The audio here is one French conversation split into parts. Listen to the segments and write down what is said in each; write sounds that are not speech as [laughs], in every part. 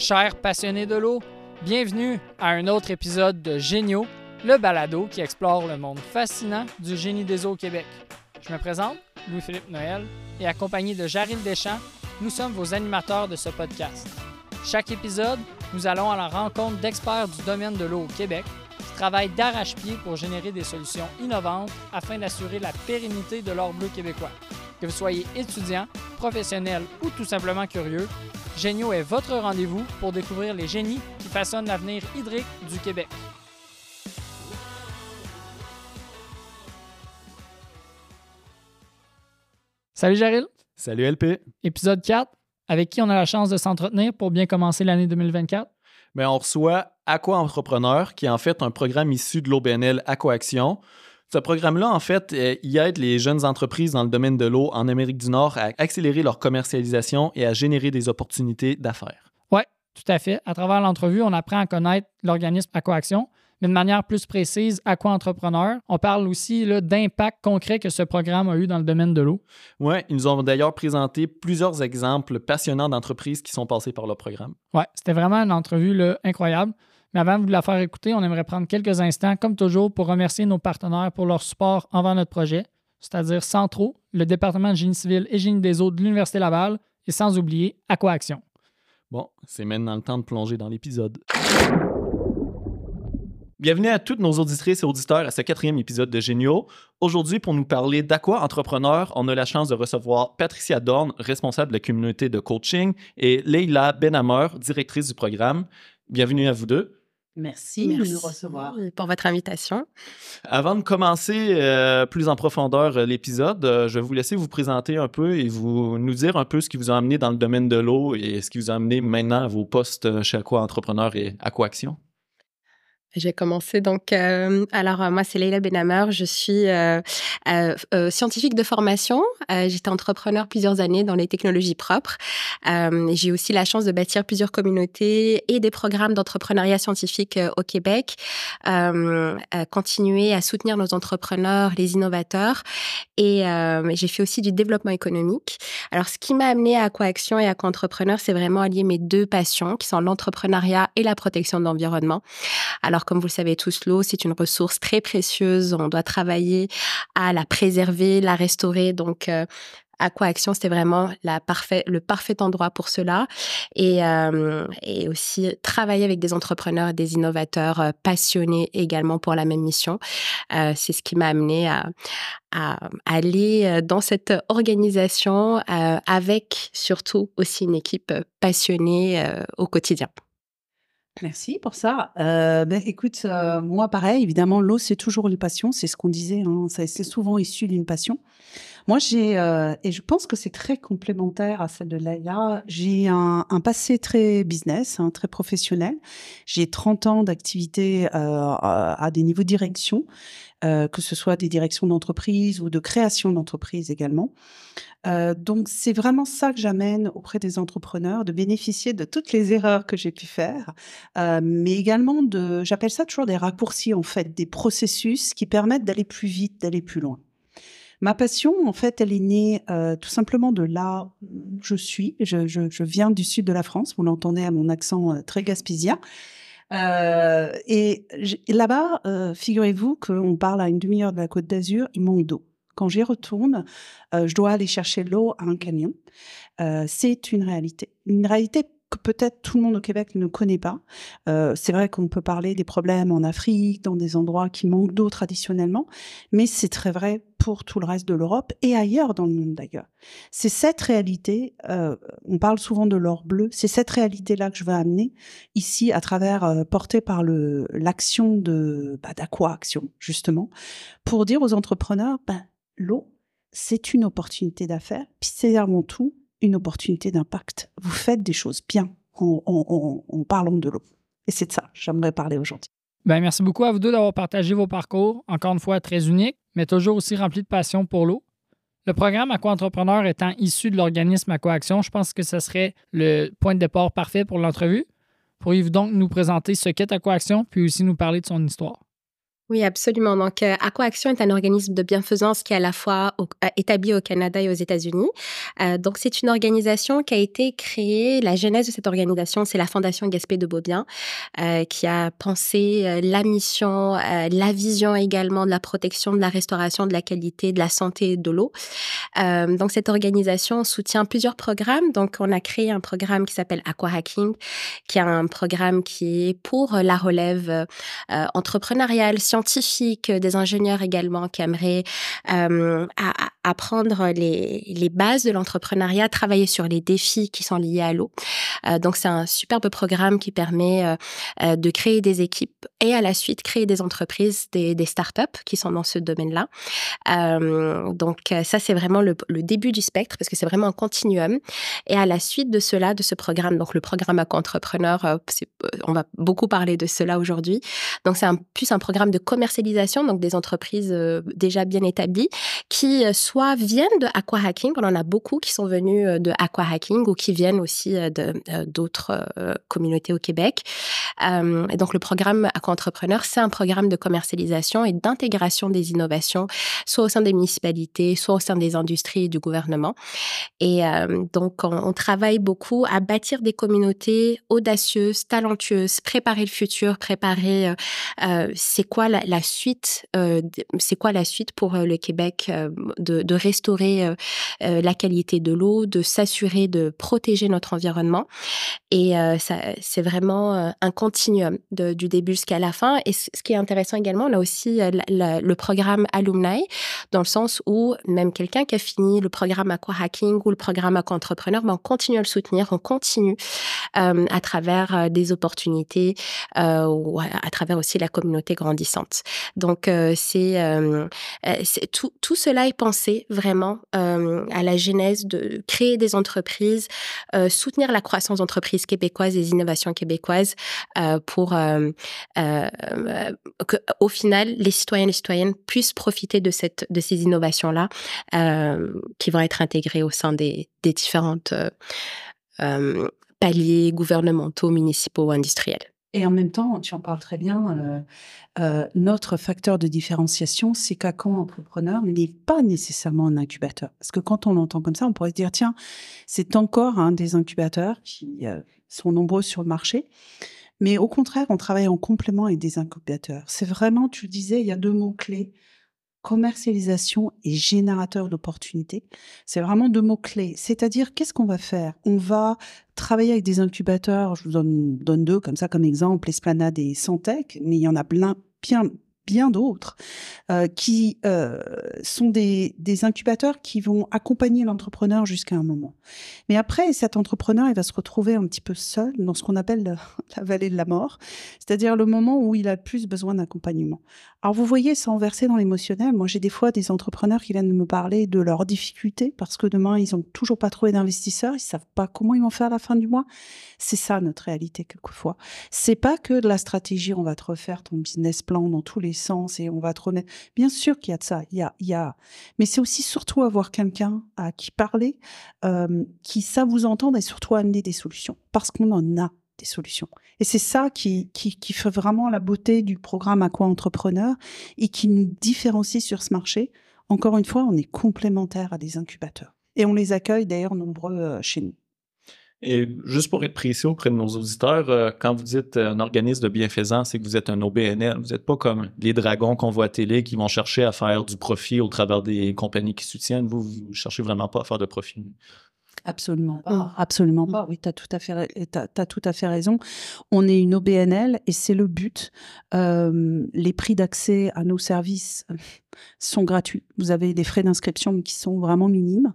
Chers passionnés de l'eau, bienvenue à un autre épisode de Géniaux, le balado qui explore le monde fascinant du génie des eaux au Québec. Je me présente, Louis-Philippe Noël, et accompagné de Jaril Deschamps, nous sommes vos animateurs de ce podcast. Chaque épisode, nous allons à la rencontre d'experts du domaine de l'eau au Québec qui travaillent d'arrache-pied pour générer des solutions innovantes afin d'assurer la pérennité de l'or bleu québécois. Que vous soyez étudiant, professionnel ou tout simplement curieux, Génio est votre rendez-vous pour découvrir les génies qui façonnent l'avenir hydrique du Québec. Salut Jaril. Salut LP. Épisode 4, avec qui on a la chance de s'entretenir pour bien commencer l'année 2024. Bien, on reçoit Aqua Entrepreneur, qui est en fait un programme issu de l'OBNL Aquaction. Ce programme-là, en fait, euh, il aide les jeunes entreprises dans le domaine de l'eau en Amérique du Nord à accélérer leur commercialisation et à générer des opportunités d'affaires. Oui, tout à fait. À travers l'entrevue, on apprend à connaître l'organisme Aquaction, mais de manière plus précise, Aqua Entrepreneur. On parle aussi d'impact concret que ce programme a eu dans le domaine de l'eau. Oui, ils nous ont d'ailleurs présenté plusieurs exemples passionnants d'entreprises qui sont passées par le programme. Oui, c'était vraiment une entrevue là, incroyable. Mais avant de vous la faire écouter, on aimerait prendre quelques instants, comme toujours, pour remercier nos partenaires pour leur support envers notre projet, c'est-à-dire Centro, le département de génie civil et génie des eaux de l'Université Laval, et sans oublier Aquaction. Bon, c'est maintenant le temps de plonger dans l'épisode. Bienvenue à toutes nos auditrices et auditeurs à ce quatrième épisode de Géniaux. Aujourd'hui, pour nous parler d'Aqua Entrepreneur, on a la chance de recevoir Patricia Dorn, responsable de la communauté de coaching, et Leila Benhamer, directrice du programme. Bienvenue à vous deux. Merci, de nous recevoir. Pour votre invitation. Avant de commencer euh, plus en profondeur euh, l'épisode, euh, je vais vous laisser vous présenter un peu et vous nous dire un peu ce qui vous a amené dans le domaine de l'eau et ce qui vous a amené maintenant à vos postes chez Aqua Entrepreneur et Aquaction. J'ai commencé donc. Euh, alors euh, moi c'est Leila Benhamer, je suis euh, scientifique de formation. J'étais entrepreneur plusieurs années dans les technologies propres. J'ai aussi la chance de bâtir plusieurs communautés et des programmes d'entrepreneuriat scientifique au Québec. continuer à soutenir nos entrepreneurs, les innovateurs, et j'ai fait aussi du développement économique. Alors ce qui m'a amené à Aquaction et à Entrepreneur, c'est vraiment allier mes deux passions qui sont l'entrepreneuriat et la protection de l'environnement. Alors comme vous le savez tous, l'eau, c'est une ressource très précieuse. On doit travailler à la préserver, la restaurer. Donc, euh, Aquaction, c'était vraiment le parfait endroit pour cela. Et, euh, et aussi travailler avec des entrepreneurs des innovateurs euh, passionnés également pour la même mission. Euh, c'est ce qui m'a amené à, aller dans cette organisation avec surtout aussi une équipe passionnée au quotidien. Merci pour ça. Euh, ben, écoute, euh, moi pareil, évidemment, l'eau c'est toujours une passion, c'est ce qu'on disait, hein, c'est souvent issu d'une passion. Moi j'ai, euh, et je pense que c'est très complémentaire à celle de Laïla, j'ai un, passé très business, hein, très professionnel. J'ai 30 ans d'activité à des niveaux de direction, euh, que ce soit des directions d'entreprise ou de création d'entreprise également. Euh, donc c'est vraiment ça que j'amène auprès des entrepreneurs, de bénéficier de toutes les erreurs que j'ai pu faire, euh, mais également de, j'appelle ça toujours des raccourcis en fait, des processus qui permettent d'aller plus vite, d'aller plus loin. Ma passion, en fait, elle est née euh, tout simplement de là où je suis. Je, je, je, viens du sud de la France, vous l'entendez à mon accent euh, très gaspésien. Euh, et là-bas, euh, figurez-vous qu'on parle à une demi-heure de la Côte d'Azur, il manque d'eau. Quand j'y retourne, euh, je dois aller chercher l'eau à un camion. C'est une réalité. Une réalité que peut-être tout le monde au Québec ne connaît pas. Euh, c'est vrai qu'on peut parler des problèmes en Afrique, dans des endroits qui manquent d'eau traditionnellement, mais c'est très vrai pour tout le reste de l'Europe et ailleurs dans le monde d'ailleurs. C'est cette réalité, euh, on parle souvent de l'or bleu, c'est cette réalité-là que je veux amener ici à travers, euh, portée par le l'action de bah, d'Aqua Action justement, pour dire aux entrepreneurs, ben, l'eau, c'est une opportunité d'affaires, puis c'est avant tout une opportunité d'impact. Vous faites des choses bien en, parlant de l'eau. Et c'est de ça j'aimerais parler aujourd'hui. Ben, merci beaucoup à vous deux d'avoir partagé vos parcours, encore une fois très uniques, mais toujours aussi remplis de passion pour l'eau. Le programme Aqua-Entrepreneur étant issu de l'organisme Aquaction, je pense que ce serait le point de départ parfait pour l'entrevue. Pourriez-vous donc nous présenter ce qu'est Aquaction, puis aussi nous parler de son histoire? Oui, absolument. Donc, euh, Aquaction est un organisme de bienfaisance qui est à la fois euh, établi au Canada et aux États-Unis. Euh, donc, c'est une organisation qui a été créée. La genèse de cette organisation, c'est la Fondation Gaspé de Beaubien, euh, qui a pensé la mission, la vision également de la protection, de la restauration, de la qualité, de la santé de l'eau. Donc, cette organisation soutient plusieurs programmes. Donc, on a créé un programme qui s'appelle Aqua Hacking, qui est un programme qui est pour la relève entrepreneuriale, scientifique, des ingénieurs également aimeraient euh, à- à- apprendre les, bases de l'entrepreneuriat, travailler sur les défis qui sont liés à l'eau. Euh, donc, c'est un superbe programme qui permet euh, euh, de créer des équipes et à la suite créer des entreprises, des, startups qui sont dans ce domaine-là. Donc, ça, c'est vraiment le, début du spectre parce que c'est vraiment un continuum. Et à la suite de cela, de ce programme, donc le programme à entrepreneur, on va beaucoup parler de cela aujourd'hui. Donc, c'est un, plus un programme de commercialisation, donc des entreprises déjà bien établies qui euh, soit viennent de Aqua Hacking, on en a beaucoup qui sont venus euh, de Aqua Hacking ou qui viennent aussi euh, de euh, d'autres communautés au Québec. Et donc, le programme Aqua Entrepreneur, c'est un programme de commercialisation et d'intégration des innovations, soit au sein des municipalités, soit au sein des industries et du gouvernement. Et donc, on, travaille beaucoup à bâtir des communautés audacieuses, talentueuses, préparer le futur, préparer c'est quoi la, suite, c'est quoi la suite pour le Québec euh, de, restaurer euh, euh, la qualité de l'eau, de s'assurer de protéger notre environnement. Et euh, c'est vraiment un continuum du début jusqu'à la fin. Et ce qui est intéressant également, a aussi le programme Alumni, dans le sens où même quelqu'un qui a fini le programme Aqua Hacking ou le programme Aqua Entrepreneur, ben, on continue à le soutenir, on continue à travers des opportunités ou à, travers aussi la communauté grandissante. Donc, tout, tout cela est pensé vraiment euh, à la genèse de créer des entreprises, euh, soutenir la croissance d'entreprises québécoises, des innovations québécoises euh, pour que, au final, les citoyens et les citoyennes puissent profiter de, cette, de ces innovations-là euh, qui vont être intégrées au sein des, des différentes paliers gouvernementaux, municipaux industriels. Et en même temps, tu en parles très bien, euh, euh, notre facteur de différenciation, c'est qu'Acan Entrepreneur n'est pas nécessairement un incubateur. Parce que quand on l'entend comme ça, on pourrait se dire, tiens, c'est encore un des incubateurs qui euh, sont nombreux sur le marché. Mais au contraire, on travaille en complément avec des incubateurs. C'est vraiment, tu le disais, il y a deux mots-clés, commercialisation et générateur d'opportunités. C'est vraiment deux mots-clés. C'est-à-dire, qu'est-ce qu'on va faire? On va travailler avec des incubateurs, je vous donne, deux comme ça comme exemple, Esplanade et Santec, mais il y en a bien, bien d'autres, euh, qui euh, sont des, incubateurs qui vont accompagner l'entrepreneur jusqu'à un moment. Mais après, cet entrepreneur, il va se retrouver un petit peu seul dans ce qu'on appelle le- [laughs] la vallée de la mort, c'est-à-dire le moment où il a plus besoin d'accompagnement. Alors vous voyez, sans verser dans l'émotionnel, moi j'ai des fois des entrepreneurs qui viennent me parler de leurs difficultés parce que demain ils ont toujours pas trouvé d'investisseurs, ils savent pas comment ils vont faire à la fin du mois. C'est ça notre réalité quelquefois. C'est pas que de la stratégie, on va te refaire ton business plan dans tous les sens et on va te remettre. Bien sûr qu'il y a de ça, il y a, il y a, mais c'est aussi surtout avoir quelqu'un à qui parler, euh, qui ça vous entendre et surtout amener des solutions parce qu'on en a solutions. Et c'est ça qui, fait vraiment la beauté du programme Aqua Entrepreneur et qui nous différencie sur ce marché. Encore une fois, on est complémentaires à des incubateurs. Et on les accueille d'ailleurs nombreux euh, chez nous. Et juste pour être précis auprès de nos auditeurs, euh, quand vous dites euh, un organisme de bienfaisance, c'est que vous êtes un OBNL. Vous n'êtes pas comme les dragons qu'on voit à télé qui vont chercher à faire du profit au travers des compagnies qui soutiennent. Vous, vous cherchez vraiment pas à faire de profit. Absolument pas. Mm. Absolument pas. Oui, tu as tout à fait, ra- t'as, t'as tout à fait raison. On est une OBNL et c'est le but. Euh, les prix d'accès à nos services euh, sont gratuits. Vous avez des frais d'inscription qui sont vraiment minimes.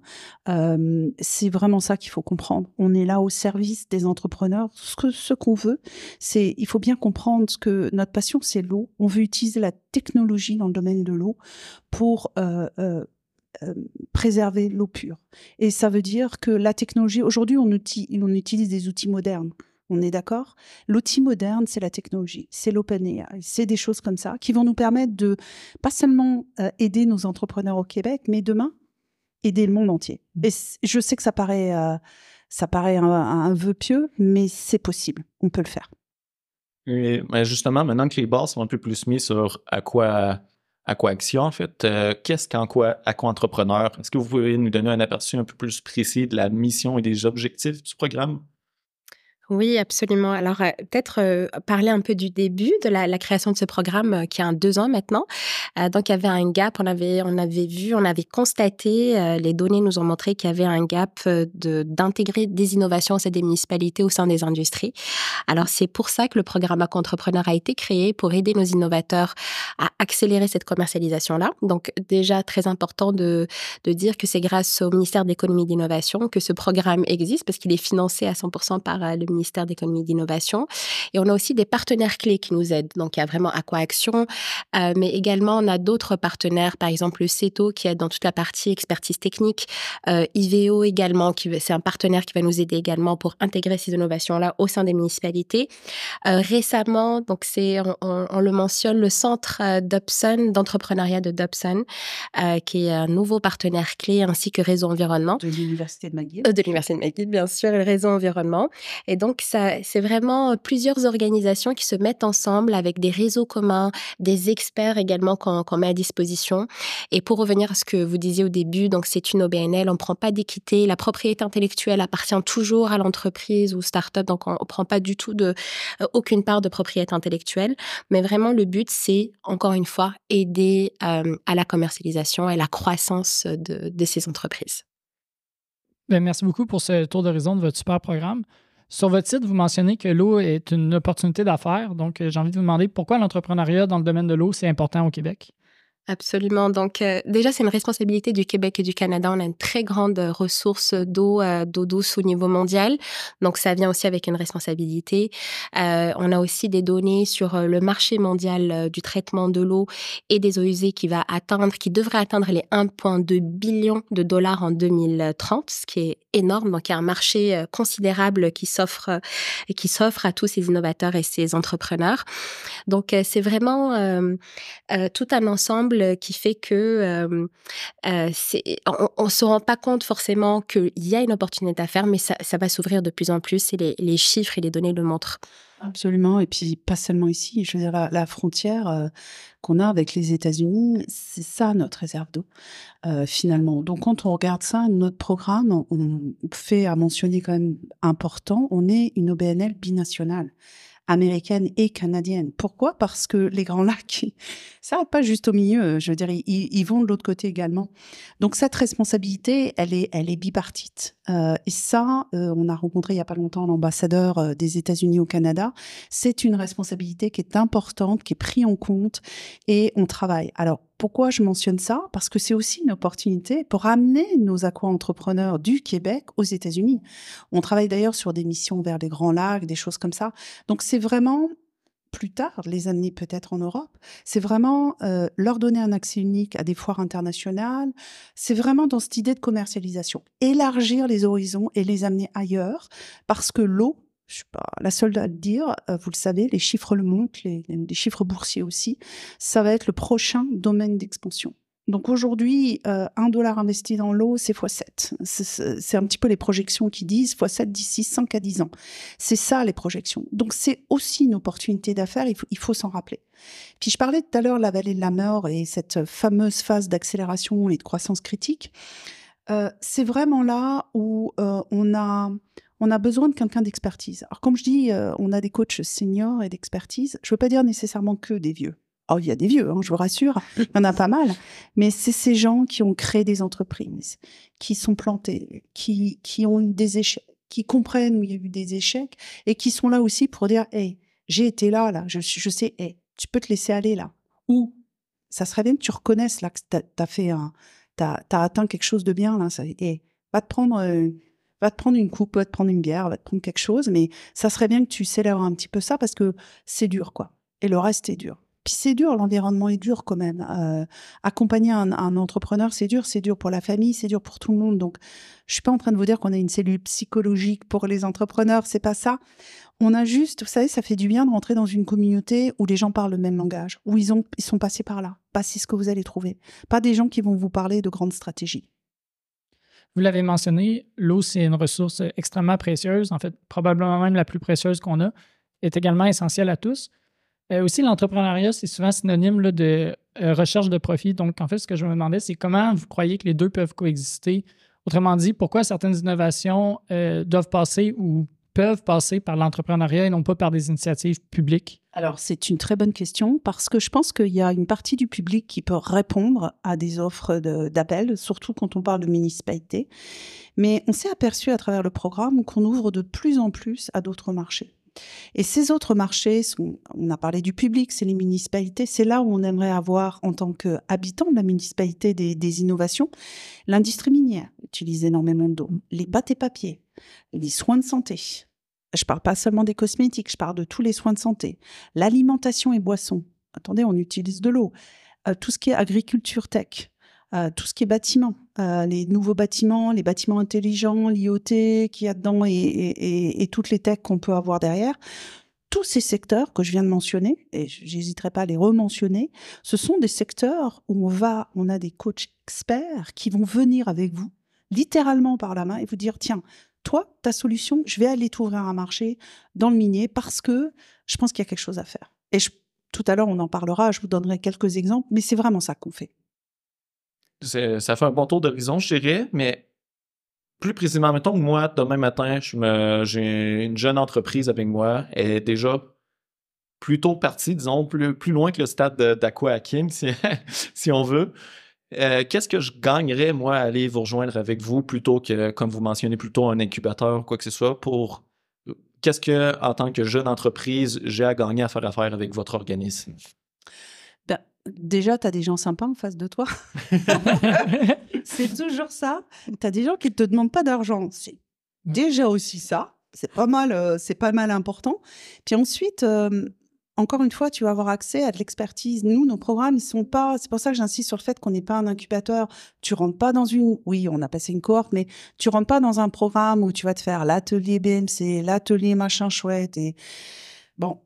Euh, c'est vraiment ça qu'il faut comprendre. On est là au service des entrepreneurs. Ce que ce qu'on veut, c'est il faut bien comprendre ce que notre passion, c'est l'eau. On veut utiliser la technologie dans le domaine de l'eau pour euh, euh, préserver l'eau pure. Et ça veut dire que la technologie, aujourd'hui, on, on utilise des outils modernes. On est d'accord? L'outil moderne, c'est la technologie, c'est l'OpenAI, c'est des choses comme ça qui vont nous permettre de pas seulement euh, aider nos entrepreneurs au Québec, mais demain, aider le monde entier. Et c- je sais que ça paraît, euh, ça paraît un, un vœu pieux, mais c'est possible, on peut le faire. Et, mais justement, maintenant que les bases sont un peu plus mises sur à quoi Aquaction, en fait, euh, qu'est-ce qu'Aqua Entrepreneur? Est-ce que vous pouvez nous donner un aperçu un peu plus précis de la mission et des objectifs du programme? Oui, absolument. Alors, euh, peut-être euh, parler un peu du début de la, la création de ce programme euh, qui a deux ans maintenant. donc, il y avait un gap, on avait, on avait vu, on avait constaté, les données nous ont montré qu'il y avait un gap de, d'intégrer des innovations au sein des municipalités, au sein des industries. Alors, c'est pour ça que le programme Entrepreneur a été créé pour aider nos innovateurs à accélérer cette commercialisation-là. Donc, déjà, très important de, de dire que c'est grâce au ministère de l'économie et d'innovation que ce programme existe parce qu'il est financé à 100% par le ministère d'économie et d'innovation. Et on a aussi des partenaires clés qui nous aident. Donc, il y a vraiment Aquaction, euh, mais également, on a d'autres partenaires, par exemple le CETO qui aide dans toute la partie expertise technique, euh, IVO également, qui c'est un partenaire qui va nous aider également pour intégrer ces innovations-là au sein des municipalités. Euh, récemment, donc c'est, on, le mentionne, le centre euh, Dobson, d'entrepreneuriat de Dobson, qui est un nouveau partenaire clé, ainsi que Réseau Environnement. De l'Université de McGill. de l'Université de McGill, bien sûr, le Réseau Environnement. Et donc, donc, c'est vraiment euh, plusieurs organisations qui se mettent ensemble avec des réseaux communs, des experts également qu'on met à disposition. Et pour revenir à ce que vous disiez au début, donc c'est une OBNL, on ne prend pas d'équité. La propriété intellectuelle appartient toujours à l'entreprise ou start-up, donc on ne prend pas du tout euh, aucune part de propriété intellectuelle. Mais vraiment, le but, c'est, encore une fois, aider euh, à la commercialisation et la croissance de, ces entreprises. Bien, merci beaucoup pour ce tour d'horizon de votre super programme. Sur votre site, vous mentionnez que l'eau est une opportunité d'affaires. Donc, euh, j'ai envie de vous demander pourquoi l'entrepreneuriat dans le domaine de l'eau, c'est important au Québec? Absolument. Donc, euh, déjà, c'est une responsabilité du Québec et du Canada. On a une très grande ressource d'eau, euh, d'eau douce au niveau mondial. Donc, ça vient aussi avec une responsabilité. Euh, on a aussi des données sur le marché mondial du traitement de l'eau et des eaux usées qui va atteindre, qui devrait atteindre les 1,2 billions de dollars en 2030, ce qui est énorme. Donc, il y a un marché considérable qui s'offre, qui s'offre à tous ces innovateurs et ces entrepreneurs. Donc, c'est vraiment tout un ensemble qui fait que on, ne se rend pas compte forcément qu'il y a une opportunité à faire, mais ça, va s'ouvrir de plus en plus et les, chiffres et les données le montrent. Absolument, et puis pas seulement ici. Je veux dire, la, frontière qu'on a avec les États-Unis, c'est ça notre réserve d'eau, finalement. Donc quand on regarde ça, notre programme, on, fait à mentionner quand même important, on est une OBNL binationale américaine et canadienne. Pourquoi? Parce que les Grands Lacs, [laughs] ça va pas juste au milieu. Je veux dire, ils, vont de l'autre côté également. Donc cette responsabilité, elle est, elle est bipartite. Euh, et ça, euh, on a rencontré il y a pas longtemps l'ambassadeur euh, des États-Unis au Canada. C'est une responsabilité qui est importante, qui est prise en compte, et on travaille. Alors pourquoi je mentionne ça? Parce que c'est aussi une opportunité pour amener nos aqua-entrepreneurs du Québec aux États-Unis. On travaille d'ailleurs sur des missions vers les Grands Lacs, des choses comme ça. Donc c'est vraiment plus tard, les amener peut-être en Europe. C'est vraiment euh, leur donner un accès unique à des foires internationales. C'est vraiment dans cette idée de commercialisation. Élargir les horizons et les amener ailleurs parce que l'eau, je suis pas la seule à le dire, euh, vous le savez, les chiffres le montrent, les, chiffres boursiers aussi, ça va être le prochain domaine d'expansion. Donc aujourd'hui, euh, un dollar investi dans l'eau, c'est x7. C'est un petit peu les projections qui disent x7 d'ici 5 à 10 ans. C'est ça les projections. Donc c'est aussi une opportunité d'affaires, il faut, s'en rappeler. Puis je parlais tout à l'heure de la vallée de la mort et cette fameuse phase d'accélération et de croissance critique. Euh, c'est vraiment là où on a on a besoin de quelqu'un d'expertise. Alors, comme je dis, euh, on a des coachs seniors et d'expertise. Je ne veux pas dire nécessairement que des vieux. Oh, il y a des vieux, hein, je vous rassure, il y en a pas mal. Mais c'est ces gens qui ont créé des entreprises, qui sont plantés, qui, qui ont des échecs, qui comprennent où il y a eu des échecs et qui sont là aussi pour dire, hey, j'ai été là, là, je, je sais, hey, tu peux te laisser aller là. Ou ça serait bien que tu reconnaisses là que tu as, fait un, t'as, as atteint quelque chose de bien là. Ça, hey, va te prendre euh, va te prendre une coupe, va te prendre une bière, va te prendre quelque chose, mais ça serait bien que tu célèbres un petit peu ça parce que c'est dur, quoi. Et le reste est dur. Puis c'est dur, l'environnement est dur quand même. Euh, accompagner un, entrepreneur, c'est dur, c'est dur pour la famille, c'est dur pour tout le monde. Donc, je suis pas en train de vous dire qu'on a une cellule psychologique pour les entrepreneurs, c'est pas ça. On a juste, vous savez, ça fait du bien de rentrer dans une communauté où les gens parlent le même langage, où ils ont, ils sont passés par là. Pas c'est ce que vous allez trouver. Pas des gens qui vont vous parler de grandes stratégies. Vous l'avez mentionné, l'eau, c'est une ressource extrêmement précieuse, en fait, probablement même la plus précieuse qu'on a. est également essentiel à tous. Euh, aussi, l'entrepreneuriat, c'est souvent synonyme de euh, recherche de profit. Donc, en fait, ce que je me demandais, c'est comment vous croyez que les deux peuvent coexister? Autrement dit, pourquoi certaines innovations euh, doivent passer ou peuvent passer par l'entrepreneuriat et non pas par des initiatives publiques? Alors, c'est une très bonne question parce que je pense qu'il y a une partie du public qui peut répondre à des offres d'appel, surtout quand on parle de municipalité. Mais on s'est aperçu à travers le programme qu'on ouvre de plus en plus à d'autres marchés. Et ces autres marchés, on a parlé du public, c'est les municipalités, c'est là où on aimerait avoir, en tant qu'habitant de la municipalité, des, innovations. L'industrie minière utilise énormément d'eau, les pâtes et papiers, les soins de santé. Je parle pas seulement des cosmétiques, je parle de tous les soins de santé. L'alimentation et boissons. Attendez, on utilise de l'eau. Euh, tout ce qui est agriculture tech, euh, tout ce qui est bâtiment, euh, les nouveaux bâtiments, les bâtiments intelligents, l'IoT qu'il y a dedans et, toutes les techs qu'on peut avoir derrière. Tous ces secteurs que je viens de mentionner, et j'hésiterai pas à les rementionner, ce sont des secteurs où on va, on a des coachs experts qui vont venir avec vous, littéralement par la main, et vous dire tiens, toi, ta solution, je vais aller t'ouvrir un marché dans le minier parce que je pense qu'il y a quelque chose à faire. Et tout à l'heure, on en parlera, je vous donnerai quelques exemples, mais c'est vraiment ça qu'on fait ça fait un bon tour d'horizon, je dirais, mais plus précisément, mettons que moi, demain matin, j'ai une jeune entreprise avec moi, elle est déjà plutôt partie, disons, plus, plus loin que le stade d'Aqua Hakim, [laughs] si, si on veut. Euh, qu'est-ce que je gagnerais, moi, à aller vous rejoindre avec vous plutôt que, comme vous mentionnez, plutôt un incubateur ou quoi que ce soit pour. Qu'est-ce que, en tant que jeune entreprise, j'ai à gagner à faire affaire avec votre organisme? Déjà, tu as des gens sympas en face de toi. [laughs] c'est toujours ça. Tu as des gens qui ne te demandent pas d'argent. C'est déjà aussi ça. C'est pas mal, euh, c'est pas mal important. Puis ensuite, euh, encore une fois, tu vas avoir accès à de l'expertise. Nous, nos programmes, ils sont pas. C'est pour ça que j'insiste sur le fait qu'on n'est pas un incubateur. Tu rentres pas dans une. Oui, on a passé une cohorte, mais tu rentres pas dans un programme où tu vas te faire l'atelier BMC, l'atelier machin chouette et bon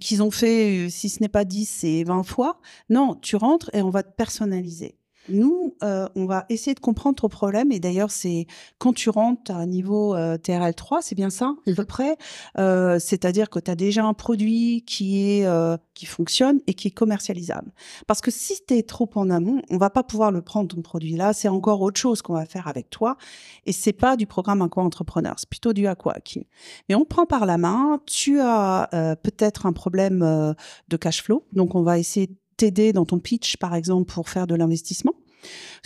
qu'ils ont fait, euh, si ce n'est pas 10, c'est 20 fois. Non, tu rentres et on va te personnaliser. Nous, euh, on va essayer de comprendre ton problème. Et d'ailleurs, c'est quand tu rentres à un niveau euh, TRL3, c'est bien ça, à peu près. Euh, c'est-à-dire que tu as déjà un produit qui est qui fonctionne et qui est commercialisable. Parce que si tu es trop en amont, on va pas pouvoir le prendre ton produit là. C'est encore autre chose qu'on va faire avec toi. Et c'est pas du programme Aqua Entrepreneur, c'est plutôt du Aqua Mais on prend par la main. Tu as peut-être un problème de cash flow, donc on va essayer t'aider dans ton pitch, par exemple, pour faire de l'investissement.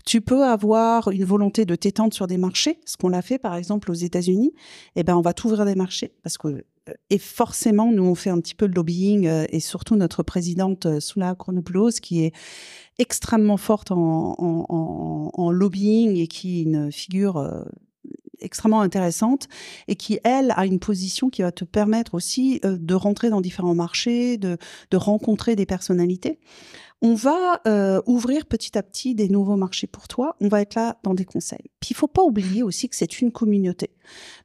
Tu peux avoir une volonté de t'étendre sur des marchés, ce qu'on a fait par exemple aux États-Unis. Eh ben, on va t'ouvrir des marchés parce que euh, et forcément, nous on fait un petit peu de lobbying euh, et surtout notre présidente euh, Soula Chronopoulos qui est extrêmement forte en, lobbying et qui est une figure extrêmement intéressante et qui, elle, a une position qui va te permettre aussi de rentrer dans différents marchés, de, de rencontrer des personnalités on va euh, ouvrir petit à petit des nouveaux marchés pour toi. On va être là dans des conseils. Puis il faut pas oublier aussi que c'est une communauté.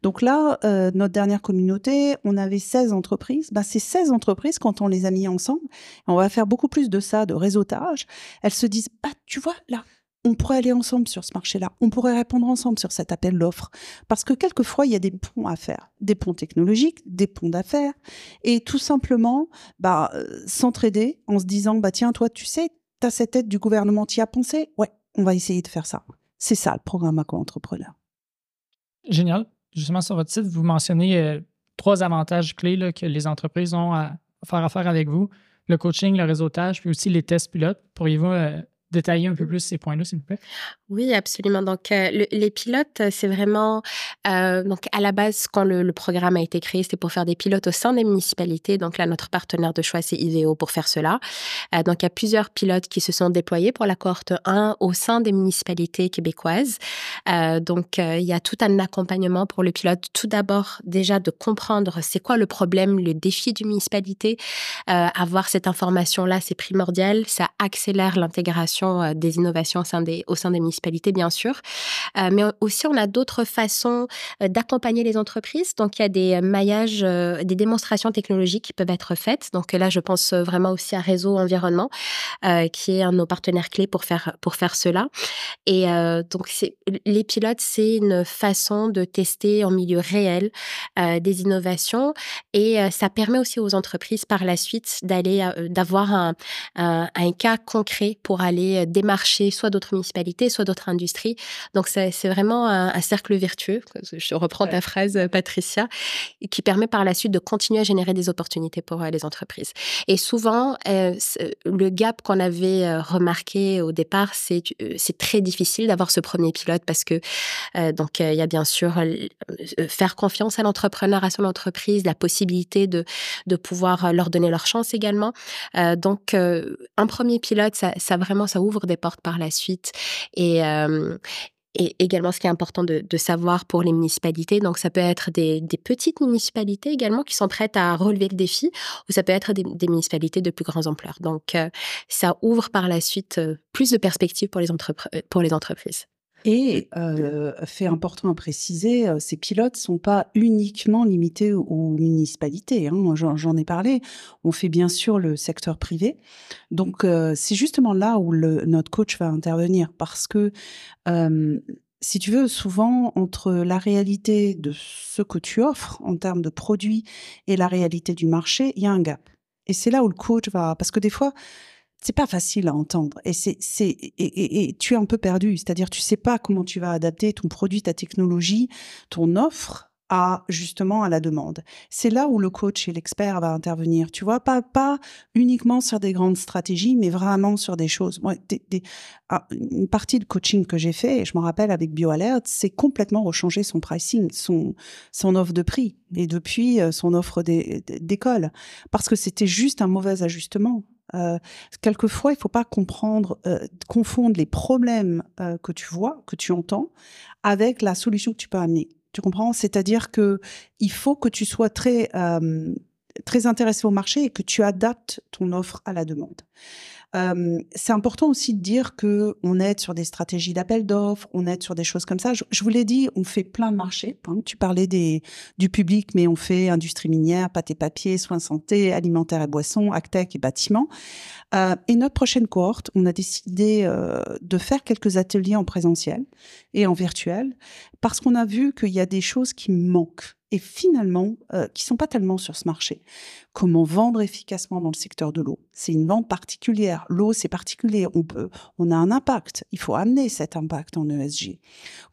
Donc là, euh, notre dernière communauté, on avait 16 entreprises. Bah, ces 16 entreprises, quand on les a mis ensemble, on va faire beaucoup plus de ça, de réseautage. Elles se disent, bah, tu vois, là, on pourrait aller ensemble sur ce marché-là, on pourrait répondre ensemble sur cet appel d'offres. Parce que quelquefois, il y a des ponts à faire, des ponts technologiques, des ponts d'affaires, et tout simplement bah, euh, s'entraider en se disant, bah, tiens, toi, tu sais, tu as cette aide du gouvernement, tu y as pensé? Ouais, on va essayer de faire ça. C'est ça le programme Aqua-Entrepreneur. Génial. Justement, sur votre site, vous mentionnez euh, trois avantages clés que les entreprises ont à faire affaire avec vous le coaching, le réseautage, puis aussi les tests pilotes. Pourriez-vous euh, détailler un peu plus ces points-là, s'il vous plaît? Oui, absolument. Donc, euh, les pilotes, c'est vraiment, euh, donc à la base, quand le, programme a été créé, c'était pour faire des pilotes au sein des municipalités. Donc là, notre partenaire de choix, c'est IVEO pour faire cela. Euh, donc, il y a plusieurs pilotes qui se sont déployés pour la cohorte 1 au sein des municipalités québécoises. donc, il y a tout un accompagnement pour le pilote. Tout d'abord, déjà de comprendre c'est quoi le problème, le défi du municipalité. avoir cette information-là, c'est primordial. Ça accélère l'intégration promotion des innovations au sein des, municipalités, bien sûr. mais aussi, on a d'autres façons d'accompagner les entreprises. Donc, il y a des maillages, des démonstrations technologiques qui peuvent être faites. Donc là, je pense vraiment aussi à Réseau Environnement, qui est un de nos partenaires clés pour faire, pour faire cela. Et donc, les pilotes, c'est une façon de tester en milieu réel des innovations et ça permet aussi aux entreprises par la suite d'aller, d'avoir un, cas concret pour aller démarcher soit d'autres municipalités, soit d'autres industries. Donc, c'est vraiment un, cercle vertueux. Je reprends ta phrase, Patricia, qui permet par la suite de continuer à générer des opportunités pour les entreprises. Et souvent, le gap qu'on avait remarqué au départ, c'est c'est très difficile d'avoir ce premier pilote parce que donc il y a bien sûr faire confiance à l'entrepreneur, à son entreprise, la possibilité de de pouvoir leur donner leur chance également. donc un premier pilote, ça, ça, vraiment ça ouvre des portes par la suite et et également, ce qui est important de, savoir pour les municipalités, donc ça peut être des, petites municipalités également qui sont prêtes à relever le défi, ou ça peut être des, municipalités de plus grandes ampleurs. Donc, ça ouvre par la suite plus de perspectives pour les, pour les entreprises. Et euh, fait important à préciser, euh, ces pilotes sont pas uniquement limités aux municipalités. Hein. J'en ai parlé. On fait bien sûr le secteur privé. Donc euh, c'est justement là où le, notre coach va intervenir parce que euh, si tu veux, souvent entre la réalité de ce que tu offres en termes de produits et la réalité du marché, il y a un gap. Et c'est là où le coach va, parce que des fois, c'est pas facile à entendre et c'est c'est et, tu es un peu perdu. C'est-à-dire tu sais pas comment tu vas adapter ton produit ta technologie ton offre à justement à la demande. C'est là où le coach et l'expert va intervenir. Tu vois pas pas uniquement sur des grandes stratégies mais vraiment sur des choses. Moi des, ah, une partie de coaching que j'ai fait et je me rappelle avec BioAlert c'est complètement rechanger son pricing son son offre de prix et depuis euh, son offre d'école. Parce que c'était juste un mauvais ajustement euh, quelquefois, il faut pas comprendre, euh, confondre les problèmes euh, que tu vois, que tu entends, avec la solution que tu peux amener. Tu comprends? C'est-à-dire que il faut que tu sois très très intéressé au marché et que tu adaptes ton offre à la demande c'est important aussi de dire que on aide sur des stratégies d'appel d'offres, on aide sur des choses comme ça. Je, vous l'ai dit, on fait plein de marchés. Hein. Tu parlais des, du public, mais on fait industrie minière, pâté papier, soins santé, alimentaire et boissons, actech et bâtiments. Euh, et notre prochaine cohorte, on a décidé euh, de faire quelques ateliers en présentiel et en virtuel parce qu'on a vu qu'il y a des choses qui manquent et finalement euh, qui sont pas tellement sur ce marché. Comment vendre efficacement dans le secteur de l'eau? C'est une vente particulière. L'eau, c'est particulier. On peut, on a un impact. Il faut amener cet impact en ESG.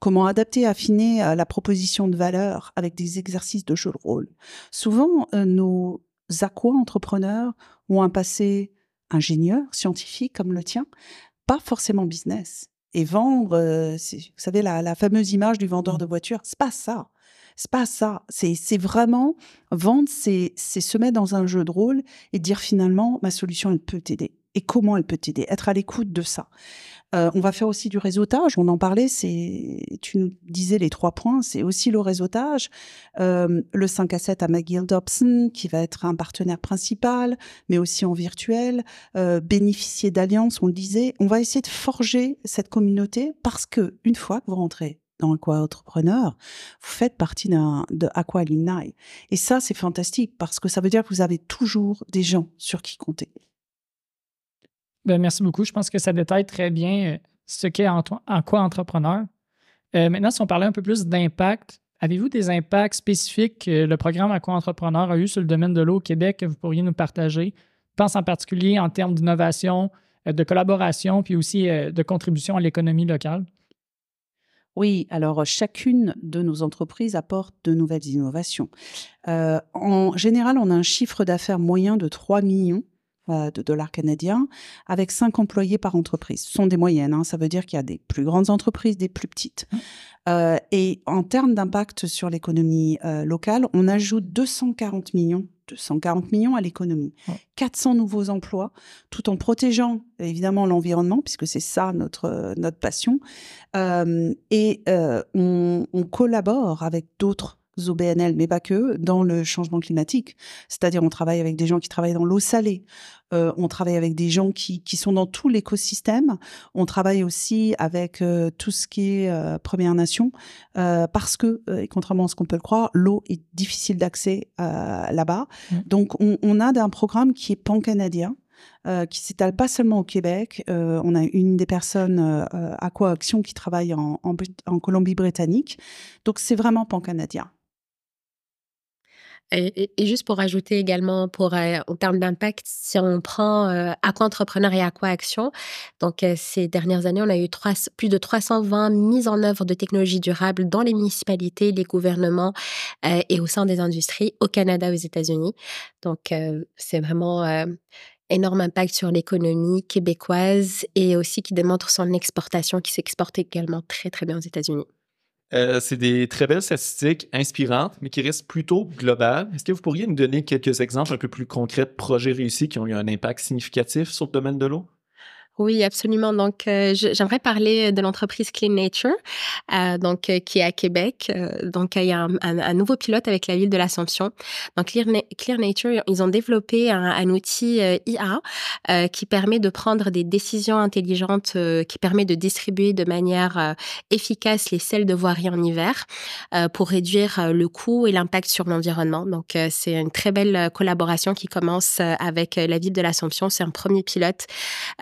Comment adapter, affiner euh, la proposition de valeur avec des exercices de jeu de rôle? Souvent, euh, nos aqua-entrepreneurs ont un passé ingénieur, scientifique comme le tien, pas forcément business. Et vendre, euh, vous savez, la, la fameuse image du vendeur mmh. de voitures, c'est pas ça. C'est pas ça. C'est vraiment vendre, c'est se mettre dans un jeu de rôle et dire finalement ma solution elle peut t'aider et comment elle peut t'aider? Être à l'écoute de ça. Euh, on va faire aussi du réseautage. On en parlait. C'est tu nous disais les trois points. C'est aussi le réseautage. Euh, le 5 à 7 à McGill Dobson qui va être un partenaire principal, mais aussi en virtuel. Euh, bénéficier d'alliances. On le disait. On va essayer de forger cette communauté parce que une fois que vous rentrez dans Aqua Entrepreneur, vous faites partie d'un de Aqua Alumni. Et ça, c'est fantastique parce que ça veut dire que vous avez toujours des gens sur qui compter. Ben, merci beaucoup. Je pense que ça détaille très bien euh, ce qu'est Aqua Entrepreneur. Euh, maintenant, si on parlait un peu plus d'impact, avez-vous des impacts spécifiques que le programme Aqua Entrepreneur a eu sur le domaine de l'eau au Québec que vous pourriez nous partager? Je pense en particulier en termes d'innovation, euh, de collaboration, puis aussi de contribution à l'économie locale. Oui, alors chacune de nos entreprises apporte de nouvelles innovations. Euh, en général, on a un chiffre d'affaires moyen de 3 millions euh, de dollars canadiens avec 5 employés par entreprise. Ce sont des moyennes, hein, ça veut dire qu'il y a des plus grandes entreprises, des plus petites. Mmh. Euh, et en termes d'impact sur l'économie locale, on ajoute 240 millions 240 millions à l'économie, 400 nouveaux emplois, tout en protégeant évidemment l'environnement, puisque c'est ça notre, notre passion. Euh, et euh, on, collabore avec d'autres OBNL, mais pas que, dans le changement climatique. C'est-à-dire, on travaille avec des gens qui travaillent dans l'eau salée, euh, on travaille avec des gens qui, qui sont dans tout l'écosystème, on travaille aussi avec euh, tout ce qui est euh, Première Nation, euh, parce que, euh, et contrairement à ce qu'on peut le croire, l'eau est difficile d'accès euh, là-bas. Mm. Donc, on, on a un programme qui est pan-canadien, euh, qui s'étale pas seulement au Québec. Euh, on a une des personnes euh, à Coaction qui travaille en, en Colombie-Britannique. Donc c'est vraiment pan-canadien. Et, juste pour ajouter également, pour euh, en termes d'impact, si on prend euh, Aqua Entrepreneur et Aqua Action, donc euh, ces dernières années, on a eu plus de 320 mises en œuvre de technologies durables dans les municipalités, les gouvernements euh, et au sein des industries au Canada, aux États-Unis. Donc c'est vraiment énorme impact sur l'économie québécoise et aussi qui démontre son exportation qui s'exporte également très très bien aux États-Unis. Euh, c'est des très belles statistiques inspirantes, mais qui restent plutôt globales. Est-ce que vous pourriez nous donner quelques exemples un peu plus concrets de projets réussis qui ont eu un impact significatif sur le domaine de l'eau? Oui, absolument. Donc, euh, j'aimerais parler de l'entreprise Clean Nature, euh, donc euh, qui est à Québec. Euh, donc, il y a un, un- un nouveau pilote avec la ville de l'Assomption. Donc, Clear, Na- Clear Nature, ils ont développé un, un outil euh, IA qui permet de prendre des décisions intelligentes, qui permet de distribuer de manière efficace les sels de voirie en hiver pour réduire le coût et l'impact sur l'environnement. Donc, c'est une très belle collaboration qui commence avec la ville de l'Assomption. C'est un premier pilote.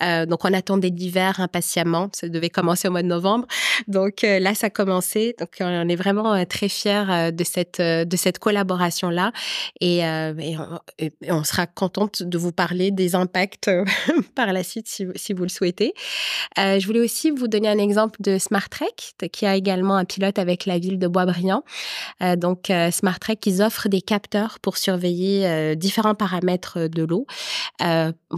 Donc, on attendait l'hiver impatiemment. Ça devait commencer au mois de novembre. Donc, euh, là, ça a commencé. Donc, on est vraiment euh, très fiers euh, de cette, de cette collaboration-là. Et, on, sera contente de vous parler des impacts [laughs] par la suite si, si vous le souhaitez. Je voulais aussi vous donner un exemple de Smart Trek, qui a également un pilote avec la ville de Boisbriand. Euh, donc, euh, ils offrent des capteurs pour surveiller différents paramètres de l'eau,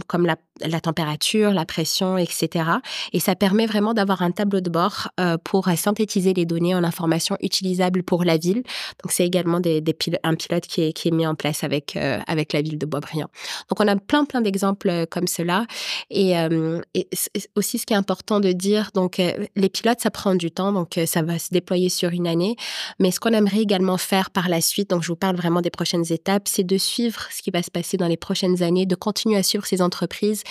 comme la, la température, la pression, etc. Et ça permet vraiment d'avoir un tableau de bord euh, pour synthétiser les données en informations utilisables pour la ville. Donc, c'est également des, des un pilote qui est, qui est mis en place avec, euh, avec la ville de Boisbriand. Donc, on a plein, plein d'exemples euh, comme cela. Et, euh, et aussi, ce qui est important de dire, donc, euh, les pilotes, ça prend du temps, donc euh, ça va se déployer sur une année. Mais ce qu'on aimerait également faire par la suite, donc je vous parle vraiment des prochaines étapes, c'est de suivre ce qui va se passer dans les prochaines années, de continuer à suivre ces entreprises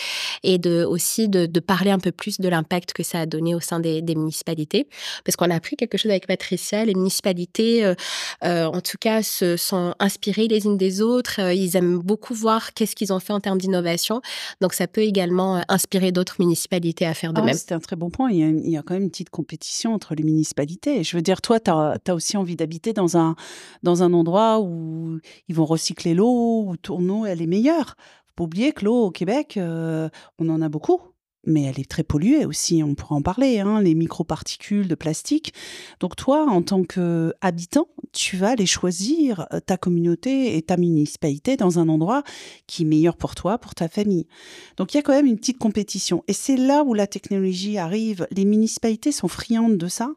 et de aussi de, de parler un peu plus de l'impact que ça a donné au sein des, des municipalités. Parce qu'on a appris quelque chose avec Patricia, les municipalités, euh, euh, en tout cas, se sont inspirées les unes des autres. Euh, ils aiment beaucoup voir qu'est-ce qu'ils ont fait en termes d'innovation. Donc, ça peut également inspirer d'autres municipalités à faire de Ah, même. C'était un très bon point. Il y, a, il y a quand même une petite compétition entre les municipalités. Je veux dire, toi, tu as, aussi envie d'habiter dans un, dans un endroit où ils vont recycler l'eau, où ton eau, elle est meilleure. Pas oublier que l'eau au Québec, euh, on en a beaucoup. Mais elle est très polluée aussi, on pourra en parler, hein, les microparticules de plastique. Donc toi, en tant qu'habitant, tu vas aller choisir euh, ta communauté et ta municipalité dans un endroit qui est meilleur pour toi, pour ta famille. Donc il y a quand même une petite compétition. Et c'est là où la technologie arrive. Les municipalités sont friandes de ça.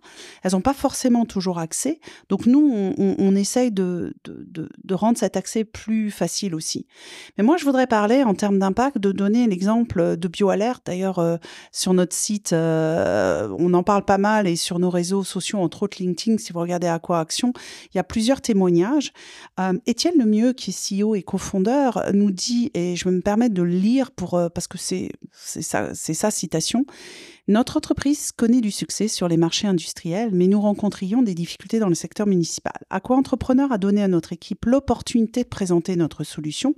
Elles n'ont pas forcément toujours accès. Donc nous, on, essaye de, de, rendre cet accès plus facile aussi. Mais moi, je voudrais parler en termes d'impact, de donner l'exemple de BioAlert. D'ailleurs, euh, sur notre site, euh, on en parle pas mal et sur nos réseaux sociaux, entre autres LinkedIn, si vous regardez Aqua Action, il y a plusieurs témoignages. Euh, Étienne Lemieux, qui est CEO et cofondeur, nous dit, et je vais me permettre de le lire pour, parce que c'est sa, sa citation, notre entreprise connaît du succès sur les marchés industriels, mais nous rencontrions des difficultés dans le secteur municipal. Aqua Entrepreneur a donné à notre équipe l'opportunité de présenter notre solution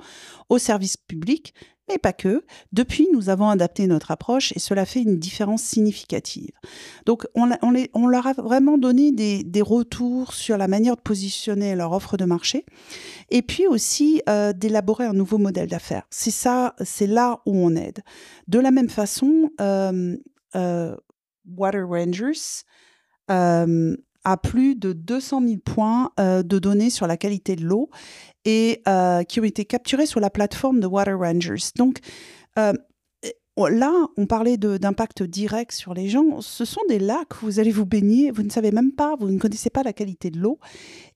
au service public, pas que. Depuis, nous avons adapté notre approche et cela fait une différence significative. Donc, on, on, on leur a vraiment donné des, des, retours sur la manière de positionner leur offre de marché et puis aussi euh, d'élaborer un nouveau modèle d'affaires. C'est ça, c'est là où on aide. De la même façon, euh, euh, Water Rangers a plus de 200 000 points euh, de données sur la qualité de l'eau et euh, qui ont été capturés sur la plateforme de Water Rangers. Donc euh, là, on parlait d'impact direct sur les gens. Ce sont des lacs où vous allez vous baigner, vous ne savez même pas, vous ne connaissez pas la qualité de l'eau.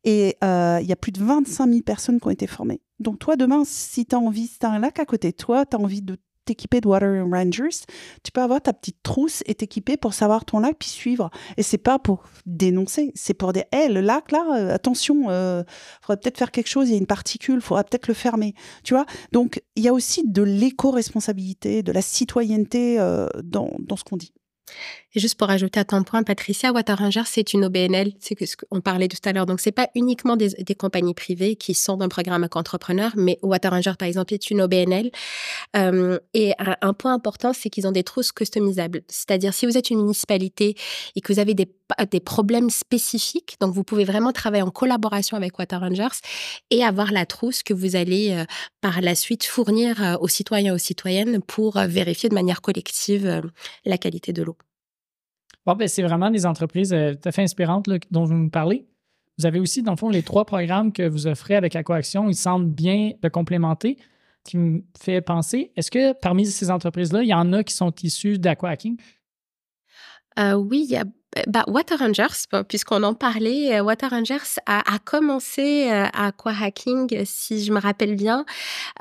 Et il y a plus de 25 000 personnes qui ont été formées. Donc toi, demain, si tu as envie, si tu as un lac à côté de toi, tu as envie de t'équiper de Water Rangers, tu peux avoir ta petite trousse et t'équiper pour savoir ton lac puis suivre. Et c'est pas pour dénoncer, c'est pour dire, hé, le lac là, euh, attention, euh, faudrait peut-être faire quelque chose, il y a une particule, faudrait peut-être le fermer. Tu vois? Donc, il y a aussi de l'éco-responsabilité, de la citoyenneté euh, dans, dans ce qu'on dit. Et juste pour ajouter à ton point, Patricia, Water Rangers, c'est une OBNL, c'est ce qu'on parlait tout à l'heure. Donc, c'est pas uniquement des, compagnies privées qui sont dans le programme qu'entrepreneurs, mais Water Rangers, par exemple, est une OBNL. Euh, et un, point important, c'est qu'ils ont des trousses customisables. C'est-à-dire, si vous êtes une municipalité et que vous avez des, problèmes spécifiques, donc vous pouvez vraiment travailler en collaboration avec Water Rangers et avoir la trousse que vous allez euh, par la suite fournir euh, aux citoyens et aux citoyennes pour vérifier de manière collective la qualité de l'eau. Bon, ben, c'est vraiment des entreprises euh, tout à fait inspirantes dont vous nous parlez. Vous avez aussi, dans le fond, les trois programmes que vous offrez avec AquaAction. Ils semblent bien le complémenter, qui me fait penser, est-ce que parmi ces entreprises-là, il y en a qui sont issues d'AquaHacking? Euh, oui, il y a bah, Water Rangers, puisqu'on en parlait, euh, Water Rangers a, commencé euh, à Hacking, si je me rappelle bien,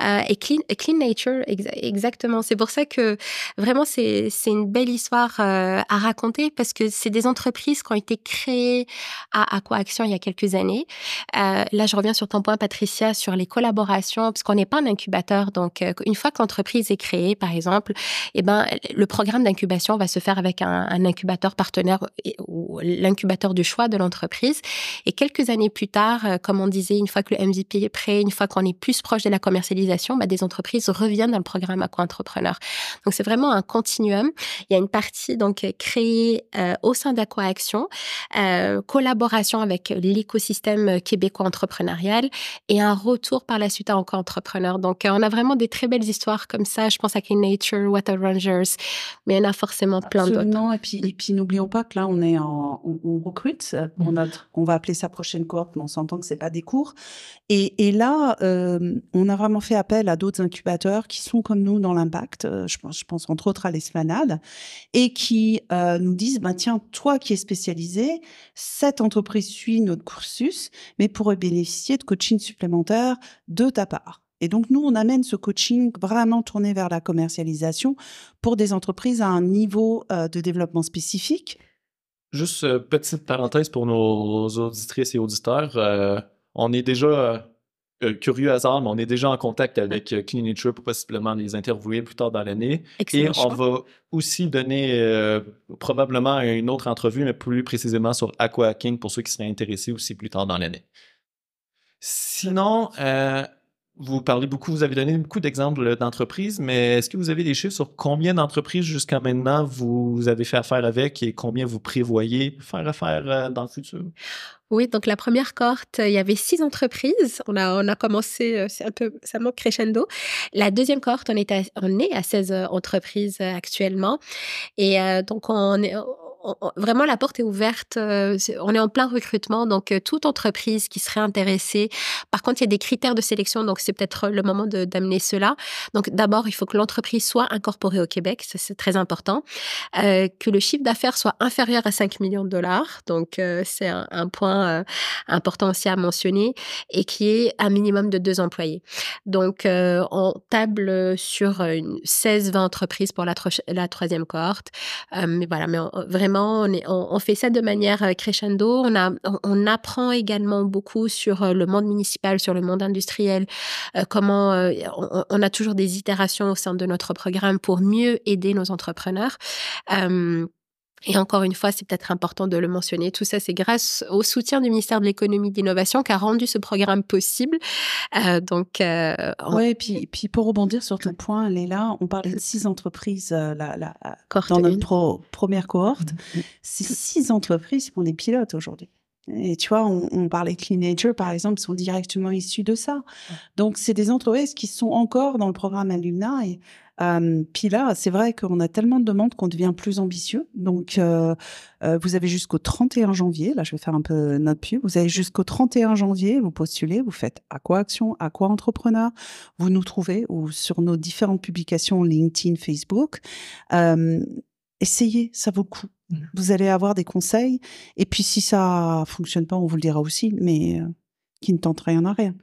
euh, et Clean, Clean Nature, exactement. C'est pour ça que vraiment c'est une belle histoire à raconter parce que c'est des entreprises qui ont été créées à Aquaction il y a quelques années. là, je reviens sur ton point, Patricia, sur les collaborations, parce qu'on n'est pas un incubateur. Donc, une fois que l'entreprise est créée, par exemple, eh ben, le programme d'incubation va se faire avec un, un incubateur partenaire ou l'incubateur du choix de l'entreprise. Et quelques années plus tard, euh, comme on disait, une fois que le MVP est prêt, une fois qu'on est plus proche de la commercialisation, bah, des entreprises reviennent dans le programme Aqua-Entrepreneur. Donc, c'est vraiment un continuum. Il y a une partie donc créée euh, au sein d'Aqua Action, euh, collaboration avec l'écosystème québécois entrepreneurial et un retour par la suite à Aqua Entrepreneur. Donc, on a vraiment des très belles histoires comme ça. Je pense à Clean Nature, Water Rangers, mais il y en a forcément plein d'autres. Et et puis n'oublions pas que là, on on est en, on, recrute pour mmh. notre, on va appeler ça prochaine cohorte, mais on s'entend que c'est pas des cours. Et, là, euh, on a vraiment fait appel à d'autres incubateurs qui sont comme nous dans l'impact. Euh, je pense, je pense entre autres à l'Esplanade et qui euh, nous disent, bah tiens, toi qui es spécialisé, cette entreprise suit notre cursus, mais pourrait bénéficier de coaching supplémentaire de ta part. Et donc, nous, on amène ce coaching vraiment tourné vers la commercialisation pour des entreprises à un niveau de développement spécifique Juste euh, petite parenthèse pour nos auditrices et auditeurs. Euh, on est déjà euh, curieux hasard, mais on est déjà en contact avec Clean Nature pour possiblement les interviewer plus tard dans l'année. Et on va aussi donner probablement une autre entrevue, mais plus précisément sur Aqua King pour ceux qui seraient intéressés aussi plus tard dans l'année. Sinon, vous parlez beaucoup, vous avez donné beaucoup d'exemples d'entreprises, mais est-ce que vous avez des chiffres sur combien d'entreprises jusqu'à maintenant vous avez fait affaire avec et combien vous prévoyez faire affaire euh, dans le futur? Oui, donc la première cohorte, il y avait six entreprises. On a, on a commencé, euh, c'est un peu, ça manque crescendo. La deuxième cohorte, on est à, on est à 16 euh, entreprises actuellement. Et donc, on vraiment la porte est ouverte. Euh, on est en plein recrutement, donc euh, toute entreprise qui serait intéressée. Par contre, il y a des critères de sélection, donc c'est peut-être le moment d'amener cela. Donc d'abord, il faut que l'entreprise soit incorporée au Québec, c'est très important. Euh, que le chiffre d'affaires soit inférieur à 5 millions de dollars, donc c'est un, point important aussi à mentionner, et qui est un minimum de deux employés. Donc on table sur 16-20 entreprises pour la, la troisième cohorte. mais voilà, mais vraiment on, fait ça de manière euh, crescendo. On, apprend également beaucoup sur euh, le monde municipal, sur le monde industriel, euh, comment on, a toujours des itérations au sein de notre programme pour mieux aider nos entrepreneurs. Et encore une fois, c'est peut-être important de le mentionner. Tout ça, c'est grâce au soutien du ministère de l'économie et de l'innovation qui a rendu ce programme possible. donc, ouais, et puis, puis pour rebondir sur ton point, Léla, on parle de six entreprises la, dans notre première cohorte. Mmh, mmh. Ces six entreprises font des pilotes aujourd'hui. Et tu vois, on, parlait de Clean Nature, par exemple, sont directement issus de ça. Donc, c'est des entreprises qui sont encore dans le programme Alumna. Et euh, puis là, c'est vrai qu'on a tellement de demandes qu'on devient plus ambitieux. Donc, euh, euh, vous avez jusqu'au 31 janvier. Là, je vais faire un peu notre pub. Vous avez jusqu'au 31 janvier. Vous postulez. Vous faites à quoi action, à quoi entrepreneur. Vous nous trouvez ou sur nos différentes publications LinkedIn, Facebook. essayez, ça vaut le coup. Mmh. Vous allez avoir des conseils. Et puis, si ça fonctionne pas, on vous le dira aussi, mais euh, qui ne tente rien à rien.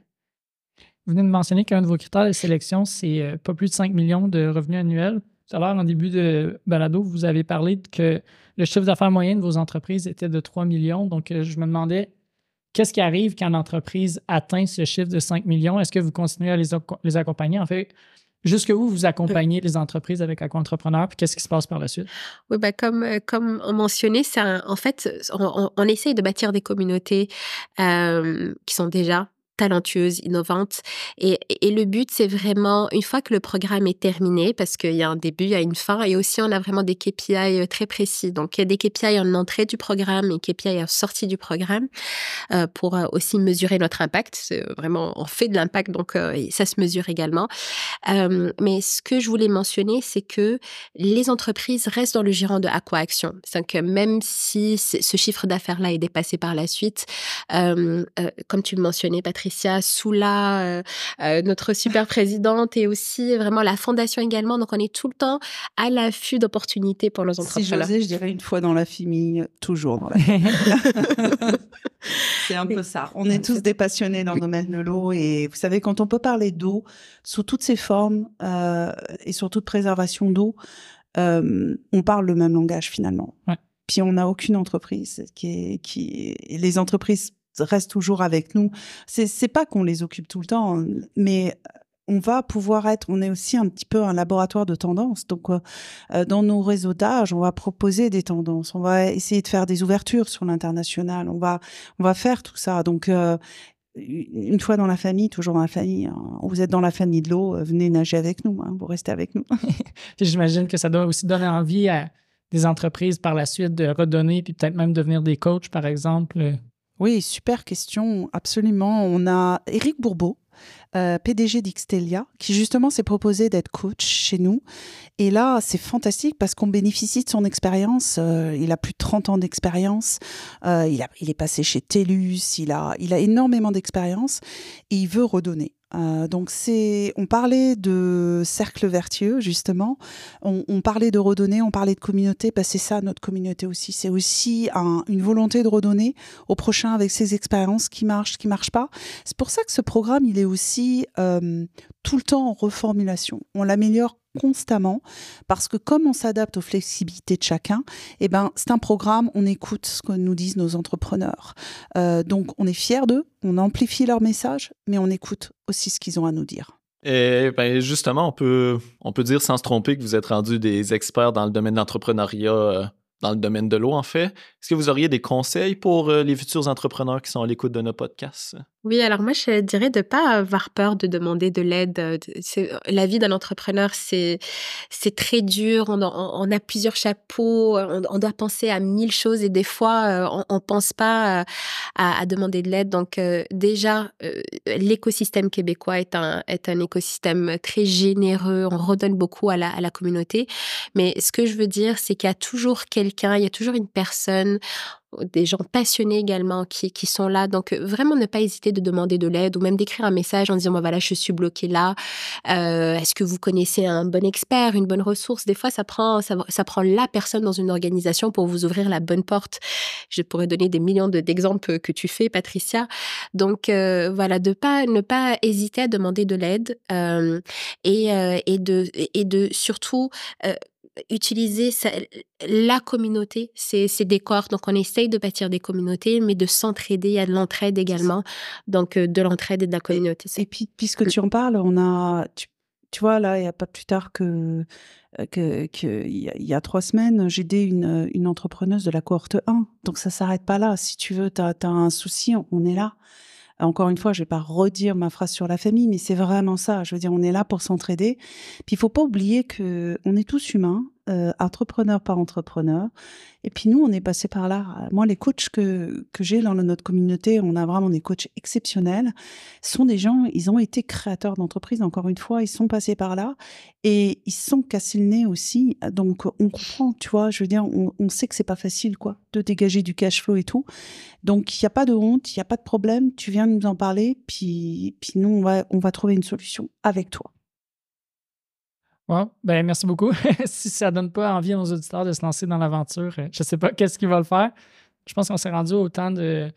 Vous venez de mentionner qu'un de vos critères de sélection, c'est euh, pas plus de 5 millions de revenus annuels. Tout à l'heure, en début de balado, vous avez parlé que le chiffre d'affaires moyen de vos entreprises était de 3 millions. Donc, euh, je me demandais, qu'est-ce qui arrive quand l'entreprise atteint ce chiffre de 5 millions? Est-ce que vous continuez à les, accompagner? En fait, Jusqu'où vous accompagnez les entreprises avec Aqua-Entrepreneur, puis qu'est-ce qui se passe par la suite? Oui, ben comme, euh, comme on mentionnait, en fait, on, essaye de bâtir des communautés qui sont déjà talentueuse, innovante. Et, le but, c'est vraiment, une fois que le programme est terminé, parce qu'il y a un début, il y a une fin, et aussi on a vraiment des KPI euh, très précis. Donc, il y a des KPI en entrée du programme et KPI en sortie du programme euh, pour euh, aussi mesurer notre impact. C'est vraiment, on fait de l'impact, donc ça se mesure également. Mais ce que je voulais mentionner, c'est que les entreprises restent dans le giron de Aqua Action. C'est que même si ce chiffre d'affaires-là est dépassé par la suite, comme tu mentionnais, Patrick, Patricia Soula, euh, euh, notre super présidente, et aussi vraiment la fondation également. Donc, on est tout le temps à l'affût d'opportunités pour nos entrepreneurs. Si j'osais, je dirais une fois dans la famille, toujours dans la [laughs] C'est un peu ça. On est tous des passionnés dans le domaine de l'eau et vous savez, quand on peut parler d'eau sous toutes ses formes euh, et sur toute préservation d'eau, euh, on parle le même langage finalement. Ouais. Puis on n'a aucune entreprise qui est, qui est... les entreprises restent toujours avec nous. C'est, pas qu'on les occupe tout le temps, mais on va pouvoir être, on est aussi un petit peu un laboratoire de tendances. Donc, euh, dans nos réseautages, on va proposer des tendances, on va essayer de faire des ouvertures sur l'international, on va, on va faire tout ça. Donc, euh, une fois dans la famille, toujours dans la famille. Hein. Vous êtes dans la famille de l'eau, euh, venez nager avec nous, hein, vous restez avec nous. [laughs] J'imagine que ça doit aussi donner envie à des entreprises par la suite de redonner, puis peut-être même devenir des coachs, par exemple. Oui, super question, absolument. On a Éric Bourbeau, euh, PDG d'Ixtelia, qui justement s'est proposé d'être coach chez nous. Et là, c'est fantastique parce qu'on bénéficie de son expérience. Euh, il a plus de 30 ans d'expérience. Euh, il, il est passé chez TELUS. Il a, il a énormément d'expérience et il veut redonner. Euh, donc c'est, on parlait de cercle vertueux justement, on, parlait de redonner, on parlait de communauté, bah c'est ça notre communauté aussi, c'est aussi un, une volonté de redonner au prochain avec ses expériences qui marchent, qui marchent pas. C'est pour ça que ce programme il est aussi euh, tout le temps en reformulation. On l'améliore constamment parce que comme on s'adapte aux flexibilités de chacun, eh ben c'est un programme, on écoute ce que nous disent nos entrepreneurs. Euh, donc on est fiers d'eux, on amplifie leur message, mais on écoute aussi ce qu'ils ont à nous dire. Et ben justement, on peut, on peut dire sans se tromper que vous êtes rendus des experts dans le domaine de l'entrepreneuriat, euh, dans le domaine de l'eau en fait. Est-ce que vous auriez des conseils pour euh, les futurs entrepreneurs qui sont à l'écoute de nos podcasts? Oui, alors moi, je dirais de pas avoir peur de demander de l'aide. La vie d'un entrepreneur, c'est c'est très dur. On, a plusieurs chapeaux. On, doit penser à mille choses et des fois, on, pense pas à, à demander de l'aide. Donc déjà, l'écosystème québécois est un est un écosystème très généreux. On redonne beaucoup à la à la communauté. Mais ce que je veux dire, c'est qu'il y a toujours quelqu'un, il y a toujours une personne des gens passionnés également qui, qui sont là. Donc, euh, vraiment ne pas hésiter de demander de l'aide ou même d'écrire un message en disant, bah, voilà, je suis bloqué là. Euh, Est-ce que vous connaissez un bon expert, une bonne ressource? Des fois, ça prend, ça, prend la personne dans une organisation pour vous ouvrir la bonne porte. Je pourrais donner des millions d'exemples que tu fais, Patricia. Donc, euh, voilà, de pas, ne pas hésiter à demander de l'aide et, et, de, et de surtout euh, utiliser la communauté, ces, ces décors. Donc, on essaye de bâtir des communautés, mais de s'entraider. Il y a de l'entraide également. Donc, euh, de l'entraide et de la communauté. Et, et puis, puisque tu en parles, on a, tu, tu vois, là, il n'y a pas plus tard que, que, que y a, y a trois semaines, j'ai aidé une, une entrepreneuse de la cohorte 1. Donc, ça s'arrête pas là. Si tu veux, tu as, as, un souci, on est là. Encore une fois, je vais pas redire ma phrase sur la famille, mais c'est vraiment ça. Je veux dire, on est là pour s'entraider. Puis il faut pas oublier que on est tous humains, euh, entrepreneur par entrepreneur. Et puis nous, on est passé par là. Moi, les coachs que, que j'ai dans notre communauté, on a vraiment des coachs exceptionnels. Ce sont des gens, ils ont été créateurs d'entreprise, encore une fois, ils sont passés par là et ils sont cassés le nez aussi. Donc, on comprend, tu vois, je veux dire, on, on sait que c'est pas facile, quoi, de dégager du cash flow et tout. Donc, il n'y a pas de honte, il n'y a pas de problème. Tu viens de nous en parler, puis, puis nous, on va, on va trouver une solution avec toi. Wow. Ben, merci beaucoup. [laughs] si ça donne pas envie à nos auditeurs de se lancer dans l'aventure, euh, je sais pas qu'est-ce qu'ils veulent faire. Je pense qu'on s'est rendu au temps de,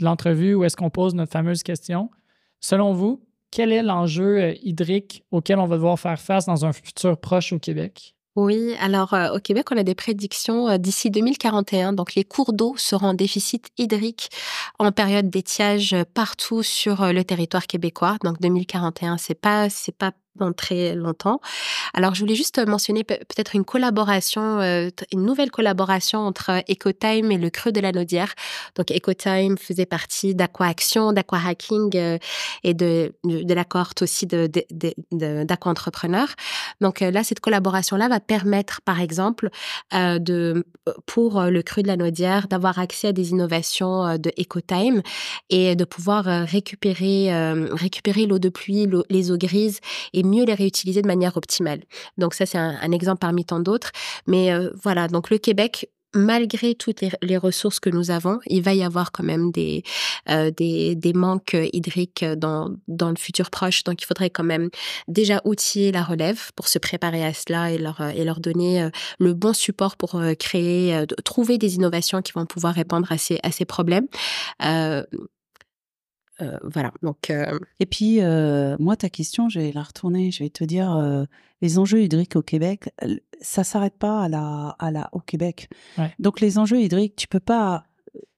l'entrevue où est-ce qu'on pose notre fameuse question. Selon vous, quel est l'enjeu euh, hydrique auquel on va devoir faire face dans un futur proche au Québec? Oui, alors euh, au Québec, on a des prédictions d'ici 2041. Donc les cours d'eau seront en déficit hydrique en période d'étiage partout sur le territoire québécois. Donc 2041, c'est pas pas très longtemps. Alors, je voulais juste mentionner peut-être une collaboration, euh, une nouvelle collaboration entre EcoTime et le Creux de la Naudière. Donc, EcoTime faisait partie d'AquaAction, d'AquaHacking euh, et de, de, la cohorte aussi d'Aqua-entrepreneurs. Donc, euh, là, cette collaboration-là va permettre, par exemple, de, pour le Creux de la Naudière, d'avoir accès à des innovations de EcoTime et de pouvoir récupérer, récupérer l'eau de pluie, les eaux grises et mieux les réutiliser de manière optimale. Donc ça, c'est un, exemple parmi tant d'autres. Mais euh, voilà, donc le Québec, malgré toutes les, ressources que nous avons, il va y avoir quand même des, euh, des, des, manques hydriques dans, dans le futur proche. Donc, il faudrait quand même déjà outiller la relève pour se préparer à cela et leur, et leur donner euh, le bon support pour créer, trouver des innovations qui vont pouvoir répondre à ces, à ces problèmes. Voilà. Donc, euh, Et puis, euh, moi, ta question, je vais la retourner. Je vais te dire, les enjeux hydriques au Québec, ça s'arrête pas à la, à la, au Québec. Donc, les enjeux hydriques, tu peux pas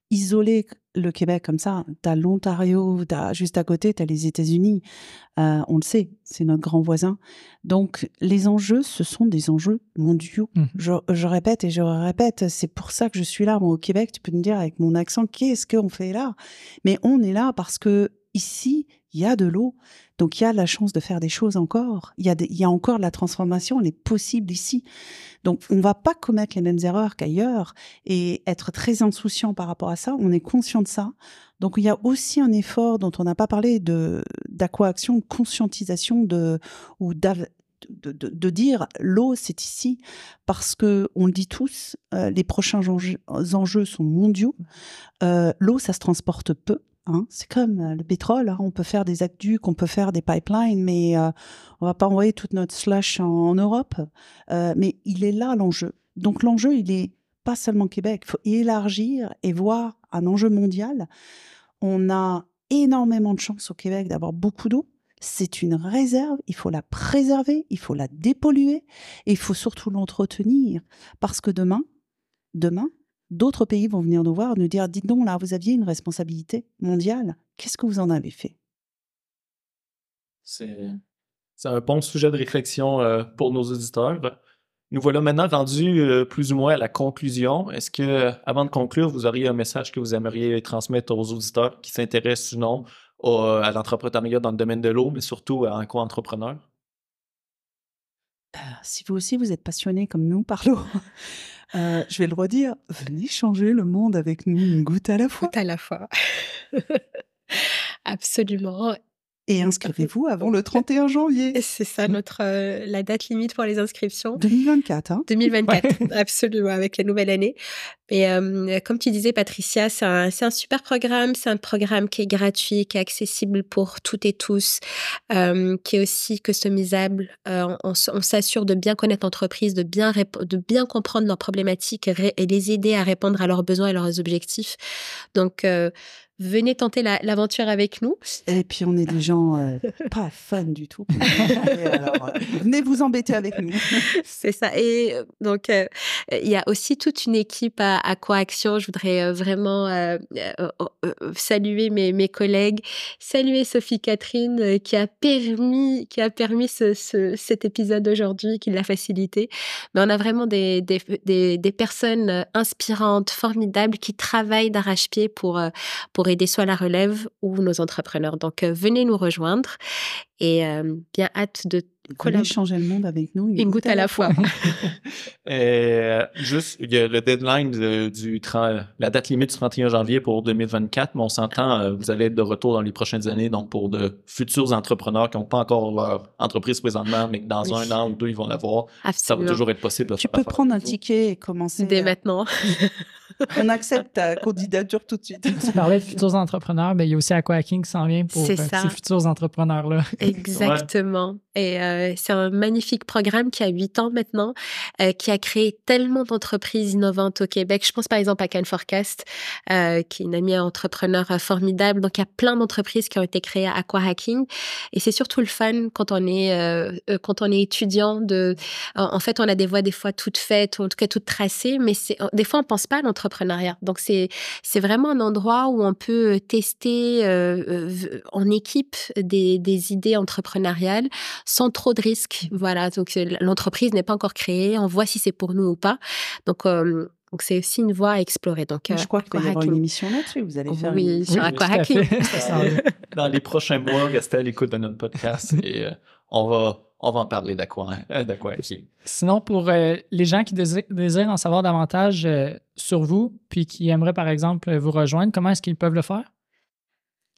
isoler le Québec comme ça. Tu as l'Ontario, juste à côté, tu as les États-Unis. Euh, on le sait, c'est notre grand voisin. Donc, les enjeux, ce sont des enjeux mondiaux. Mmh. Je, répète et je répète, c'est pour ça que je suis là, moi, au Québec. Tu peux me dire avec mon accent, qu'est-ce qu'on fait là? Mais on est là parce que ici, il y a de l'eau. Donc il y a la chance de faire des choses encore. Il y a, encore la transformation, elle est possible ici. Donc on ne va pas commettre les mêmes erreurs qu'ailleurs et être très insouciant par rapport à ça. On est conscient de ça. Donc il y a aussi un effort dont on n'a pas parlé de d'aquaction, conscientisation de ou de, de, dire l'eau c'est ici parce que on le dit tous, euh, les prochains enjeux, sont mondiaux. Euh, l'eau ça se transporte peu. Hein? C'est comme euh, le pétrole, hein. on peut faire des aqueducs, on peut faire des pipelines, mais euh, on va pas envoyer toute notre slush en, Europe. Euh, mais il est là l'enjeu. Donc l'enjeu, il est pas seulement Québec, il faut élargir et voir un enjeu mondial. On a énormément de chance au Québec d'avoir beaucoup d'eau. C'est une réserve, il faut la préserver, il faut la dépolluer et il faut surtout l'entretenir parce que demain, demain, d'autres pays vont venir nous voir, nous dire dites donc là, vous aviez une responsabilité mondiale, qu'est-ce que vous en avez fait? C'est un bon sujet de réflexion euh, pour nos auditeurs. Nous voilà maintenant rendus euh, plus ou moins à la conclusion. Est-ce que, avant de conclure, vous auriez un message que vous aimeriez transmettre aux auditeurs qui s'intéressent ou non à l'entrepreneuriat dans le domaine de l'eau, mais surtout à un co-entrepreneur? Ben, si vous aussi vous êtes passionné comme nous par l'eau, euh, je vais le redire, venez changer le monde avec nous une goutte à la fois. Goutte à la fois. [laughs] Absolument. Et inscrivez-vous avant le 31 janvier. C'est ça notre euh, la date limite pour les inscriptions. 2024. Hein 2024, [laughs] absolument, avec la nouvelle année. Et euh, comme tu disais, Patricia, c'est un, un, super programme. C'est un programme qui est gratuit, qui est accessible pour toutes et tous, euh, qui est aussi customisable. on, on s'assure de bien connaître l'entreprise, de bien de bien comprendre leurs problématiques et les aider à répondre à leurs besoins et leurs objectifs. Donc venez tenter l'aventure avec nous. Et puis on est des gens euh, [laughs] pas fun du tout. Alors, euh, venez vous embêter avec nous. [laughs] C'est ça. Et euh, donc il y a aussi toute une équipe à, à Coaction. Je voudrais vraiment saluer mes, mes, collègues, saluer Sophie Catherine qui a permis qui a permis ce, cet épisode aujourd'hui, qui l'a facilité. Mais on a vraiment des, des, des, des personnes inspirantes, formidables, qui travaillent d'arrache-pied pour pour aider soit la relève ou nos entrepreneurs. Donc, euh, venez nous rejoindre et euh, bien hâte de collaborer. changer le monde avec nous? Une, goutte, à la fois. [laughs] Euh, juste, il y a le deadline du 30, la date limite du 31 janvier pour 2024, mais on s'entend, vous allez être de retour dans les prochaines années, donc pour de futurs entrepreneurs qui n'ont pas encore leur entreprise présentement, mais que dans un an ou deux, ils vont l'avoir. Ça va toujours être possible. tu peux prendre un ticket et commencer. Dès maintenant. [laughs] On accepte ta candidature tout de suite. [laughs] Tu parlais de futurs entrepreneurs, mais il y a aussi Aquahacking qui s'en vient pour euh, ces futurs entrepreneurs-là. [laughs] Exactement. Et euh, c'est un magnifique programme qui a huit ans maintenant, euh, qui a créé tellement d'entreprises innovantes au Québec. Je pense par exemple à Can Forecast, euh, qui est une amie entrepreneur formidable. Donc, il y a plein d'entreprises qui ont été créées à Aqua Hacking. Et c'est surtout le fun quand on est, quand on est étudiant. De, en fait, on a des voies des fois toutes faites, ou en tout cas toutes tracées, mais des fois, on pense pas à Donc, c'est, c'est vraiment un endroit où on peut tester en équipe des, des idées entrepreneuriales sans trop de risques. Voilà, donc l'entreprise n'est pas encore créée, on voit si c'est pour nous ou pas. Donc euh, donc c'est aussi une voie à explorer. Donc je crois qu'il va y avoir une émission là-dessus. Vous allez faire oui, une... sur aquahacking. [laughs] Dans les prochains mois, restez à l'écoute de notre podcast [laughs] et euh, on va on va en parler d'aquahacking. Sinon, pour euh, les gens qui désirent, en savoir davantage sur vous, puis qui aimeraient par exemple vous rejoindre, comment est-ce qu'ils peuvent le faire?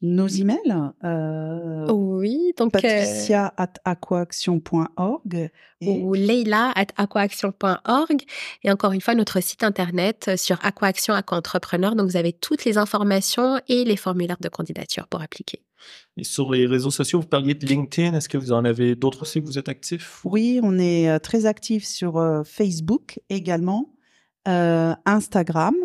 Nos emails. Euh, oui, donc. Euh, Patricia at aquaction.org. Ou Leila at aquaction.org. Et encore une fois, notre site internet euh, sur Aquaction Aqua Entrepreneur. Donc, vous avez toutes les informations et les formulaires de candidature pour appliquer. Et sur les réseaux sociaux, vous parliez de LinkedIn. Est-ce que vous en avez d'autres aussi? Vous êtes actifs? Oui, on est très actifs sur Facebook également, Instagram.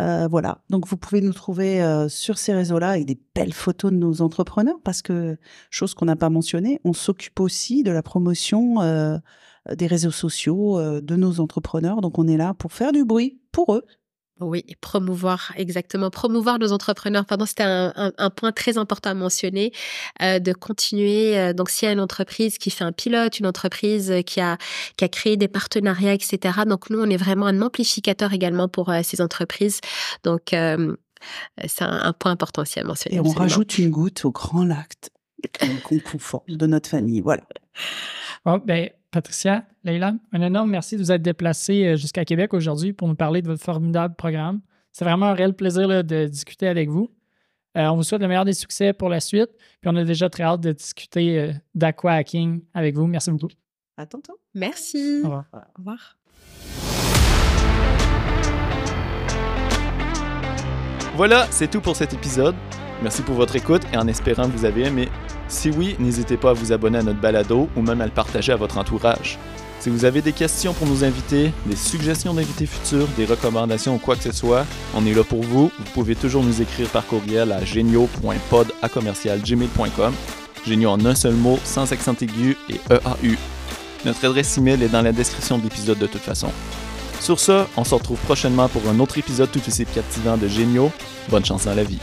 Euh, voilà, donc vous pouvez nous trouver euh, sur ces réseaux-là avec des belles photos de nos entrepreneurs parce que, chose qu'on n'a pas mentionnée, on s'occupe aussi de la promotion euh, des réseaux sociaux de nos entrepreneurs. Donc on est là pour faire du bruit pour eux, oui, promouvoir, exactement. Promouvoir nos entrepreneurs. Pardon, c'était un, un, point très important à mentionner, euh, de continuer. Euh, donc, s'il y a une entreprise qui fait un pilote, une entreprise qui a, qui a créé des partenariats, etc. Donc, nous, on est vraiment un amplificateur également pour euh, ces entreprises. Donc, euh, c'est un, un, point important aussi à mentionner. Et on rajoute une goutte au grand lac qu'on confond de notre famille. Voilà. Bon, ben, Patricia, Leila, un énorme merci de vous être déplacé euh, jusqu'à Québec aujourd'hui pour nous parler de votre formidable programme. C'est vraiment un réel plaisir de discuter avec vous. Euh, on vous souhaite le meilleur des succès pour la suite. Puis on a déjà très hâte de discuter euh, d'aqua hacking avec vous. Merci beaucoup. À tantôt. Merci. Au revoir. Au revoir. Voilà, c'est tout pour cet épisode. Merci pour votre écoute et en espérant que vous avez aimé. Si oui, n'hésitez pas à vous abonner à notre balado ou même à le partager à votre entourage. Si vous avez des questions pour nos invités, des suggestions d'invités futurs, des recommandations ou quoi que ce soit, on est là pour vous. Vous pouvez toujours nous écrire par courriel à genio.pod@gmail.com. Genio en un seul mot, sans accent aigu et EAU. Notre adresse email est dans la description de l'épisode de toute façon. Sur ce, on se retrouve prochainement pour un autre épisode tout aussi captivant de Géniaux. Bonne chance dans la vie.